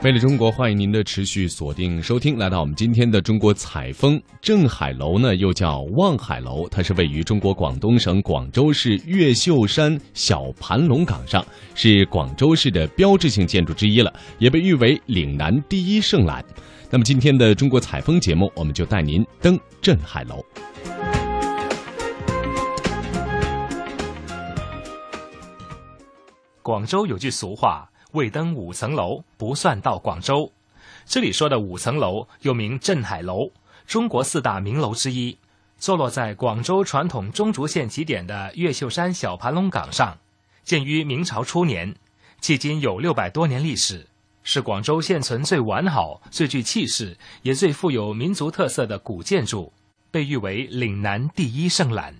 魅力中国，欢迎您的持续锁定收听，来到我们今天的中国采风。镇海楼呢，又叫望海楼，它是位于中国广东省广州市越秀山小盘龙岗上，是广州市的标志性建筑之一了，也被誉为岭南第一圣览。那么今天的中国采风节目，我们就带您登镇海楼。广州有句俗话。未登五层楼，不算到广州。这里说的五层楼又名镇海楼，中国四大名楼之一，坐落在广州传统中轴线起点的越秀山小盘龙岗上，建于明朝初年，迄今有六百多年历史，是广州现存最完好、最具气势，也最富有民族特色的古建筑，被誉为岭南第一圣览。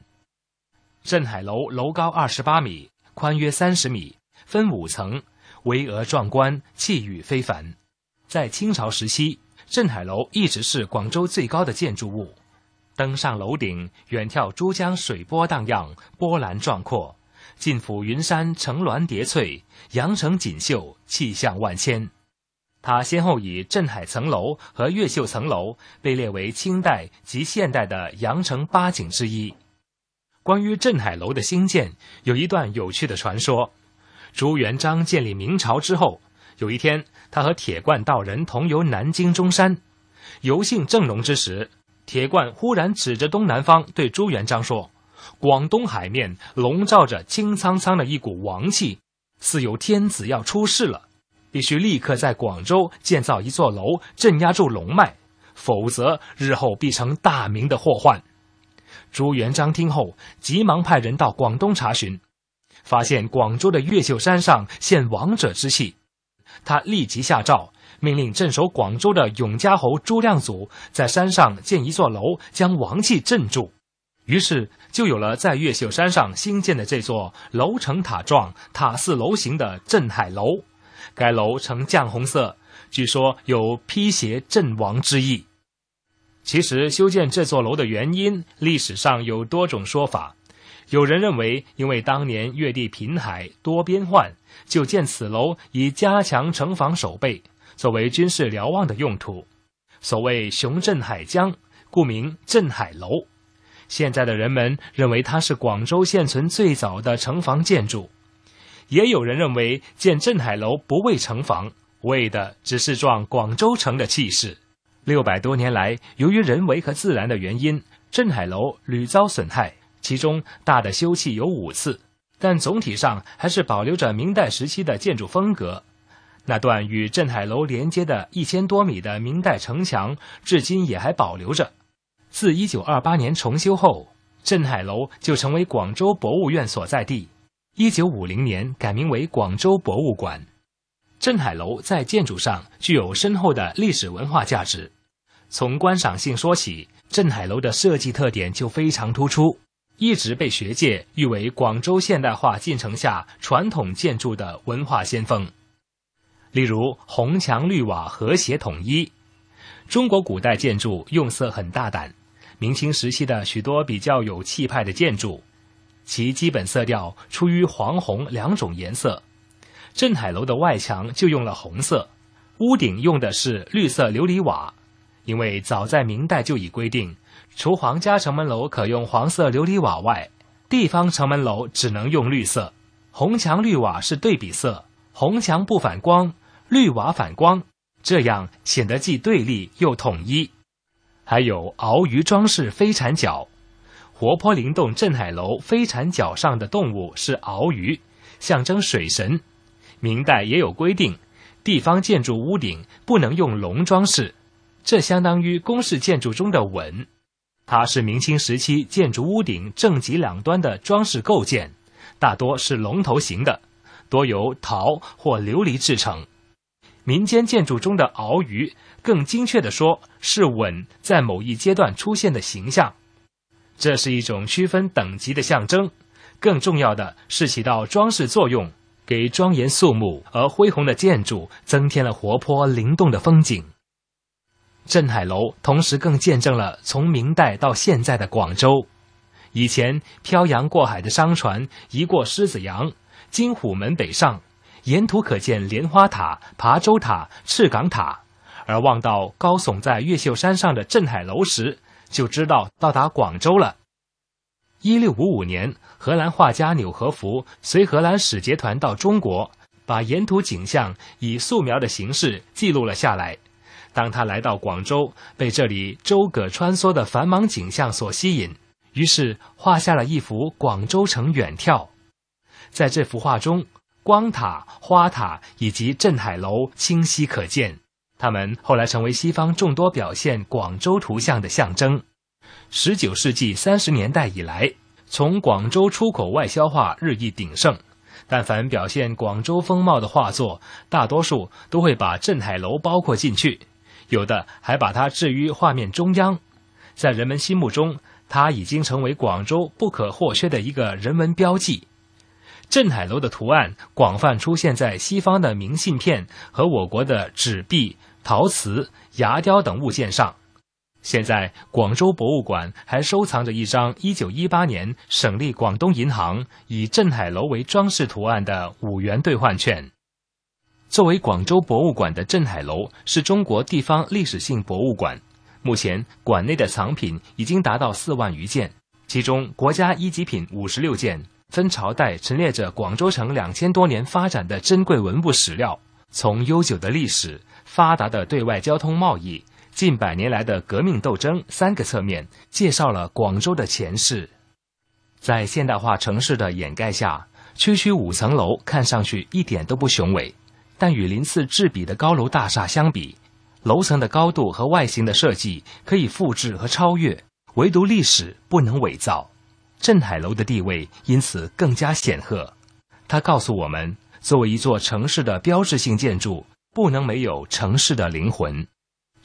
镇海楼楼高二十八米，宽约三十米，分五层。巍峨壮观，气宇非凡。在清朝时期，镇海楼一直是广州最高的建筑物。登上楼顶，远眺珠江水波荡漾，波澜壮阔；近俯云山层峦叠翠，羊城锦绣，气象万千。它先后以镇海层楼和越秀层楼被列为清代及现代的羊城八景之一。关于镇海楼的兴建，有一段有趣的传说。朱元璋建立明朝之后，有一天，他和铁罐道人同游南京中山，游兴正浓之时，铁罐忽然指着东南方对朱元璋说：“广东海面笼罩着清苍苍的一股王气，似有天子要出世了，必须立刻在广州建造一座楼镇压住龙脉，否则日后必成大明的祸患。”朱元璋听后，急忙派人到广东查询。发现广州的越秀山上现王者之气，他立即下诏，命令镇守广州的永嘉侯朱亮祖在山上建一座楼，将王气镇住。于是就有了在越秀山上新建的这座楼呈塔状、塔似楼形的镇海楼。该楼呈绛红色，据说有辟邪镇王之意。其实修建这座楼的原因，历史上有多种说法。有人认为，因为当年越地频海多边患，就建此楼以加强城防守备，作为军事瞭望的用途。所谓“雄镇海疆”，故名镇海楼。现在的人们认为它是广州现存最早的城防建筑。也有人认为，建镇海楼不为城防，为的只是壮广州城的气势。六百多年来，由于人为和自然的原因，镇海楼屡遭损害。其中大的修葺有五次，但总体上还是保留着明代时期的建筑风格。那段与镇海楼连接的一千多米的明代城墙，至今也还保留着。自一九二八年重修后，镇海楼就成为广州博物院所在地。一九五零年改名为广州博物馆。镇海楼在建筑上具有深厚的历史文化价值。从观赏性说起，镇海楼的设计特点就非常突出。一直被学界誉为广州现代化进程下传统建筑的文化先锋。例如红墙绿瓦和谐统一，中国古代建筑用色很大胆。明清时期的许多比较有气派的建筑，其基本色调出于黄红两种颜色。镇海楼的外墙就用了红色，屋顶用的是绿色琉璃瓦，因为早在明代就已规定。除皇家城门楼可用黄色琉璃瓦外，地方城门楼只能用绿色。红墙绿瓦是对比色，红墙不反光，绿瓦反光，这样显得既对立又统一。还有鳌鱼装饰飞铲角，活泼灵动镇海楼飞铲角上的动物是鳌鱼，象征水神。明代也有规定，地方建筑屋顶不能用龙装饰，这相当于宫式建筑中的吻。它是明清时期建筑屋顶正脊两端的装饰构件，大多是龙头形的，多由陶或琉璃制成。民间建筑中的鳌鱼，更精确地说是吻在某一阶段出现的形象，这是一种区分等级的象征。更重要的是起到装饰作用，给庄严肃穆而恢宏的建筑增添了活泼灵动的风景。镇海楼同时更见证了从明代到现在的广州，以前漂洋过海的商船移过狮子洋、金虎门北上，沿途可见莲花塔、琶洲塔、赤岗塔，而望到高耸在越秀山上的镇海楼时，就知道到达广州了。一六五五年，荷兰画家纽和福随荷兰使节团到中国，把沿途景象以素描的形式记录了下来。当他来到广州，被这里舟葛穿梭的繁忙景象所吸引，于是画下了一幅广州城远眺。在这幅画中，光塔、花塔以及镇海楼清晰可见，它们后来成为西方众多表现广州图像的象征。十九世纪三十年代以来，从广州出口外销画日益鼎盛。但凡表现广州风貌的画作，大多数都会把镇海楼包括进去，有的还把它置于画面中央。在人们心目中，它已经成为广州不可或缺的一个人文标记。镇海楼的图案广泛出现在西方的明信片和我国的纸币、陶瓷、牙雕等物件上。现在，广州博物馆还收藏着一张1918年省立广东银行以镇海楼为装饰图案的五元兑换券。作为广州博物馆的镇海楼是中国地方历史性博物馆，目前馆内的藏品已经达到四万余件，其中国家一级品五十六件，分朝代陈列着广州城两千多年发展的珍贵文物史料，从悠久的历史、发达的对外交通贸易。近百年来的革命斗争三个侧面介绍了广州的前世。在现代化城市的掩盖下，区区五层楼看上去一点都不雄伟，但与鳞次栉比的高楼大厦相比，楼层的高度和外形的设计可以复制和超越，唯独历史不能伪造。镇海楼的地位因此更加显赫。它告诉我们，作为一座城市的标志性建筑，不能没有城市的灵魂。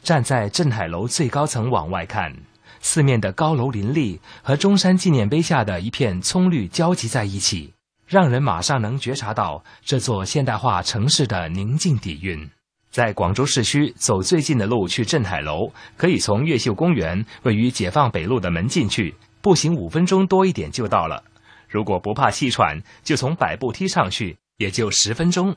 站在镇海楼最高层往外看，四面的高楼林立和中山纪念碑下的一片葱绿交集在一起，让人马上能觉察到这座现代化城市的宁静底蕴。在广州市区走最近的路去镇海楼，可以从越秀公园位于解放北路的门进去，步行五分钟多一点就到了。如果不怕气喘，就从百步梯上去，也就十分钟。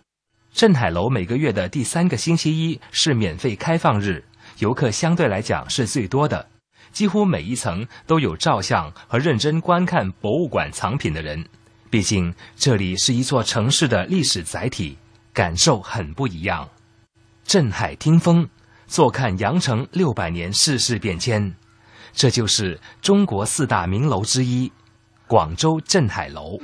镇海楼每个月的第三个星期一是免费开放日。游客相对来讲是最多的，几乎每一层都有照相和认真观看博物馆藏品的人。毕竟这里是一座城市的历史载体，感受很不一样。镇海听风，坐看羊城六百年世事变迁。这就是中国四大名楼之一——广州镇海楼。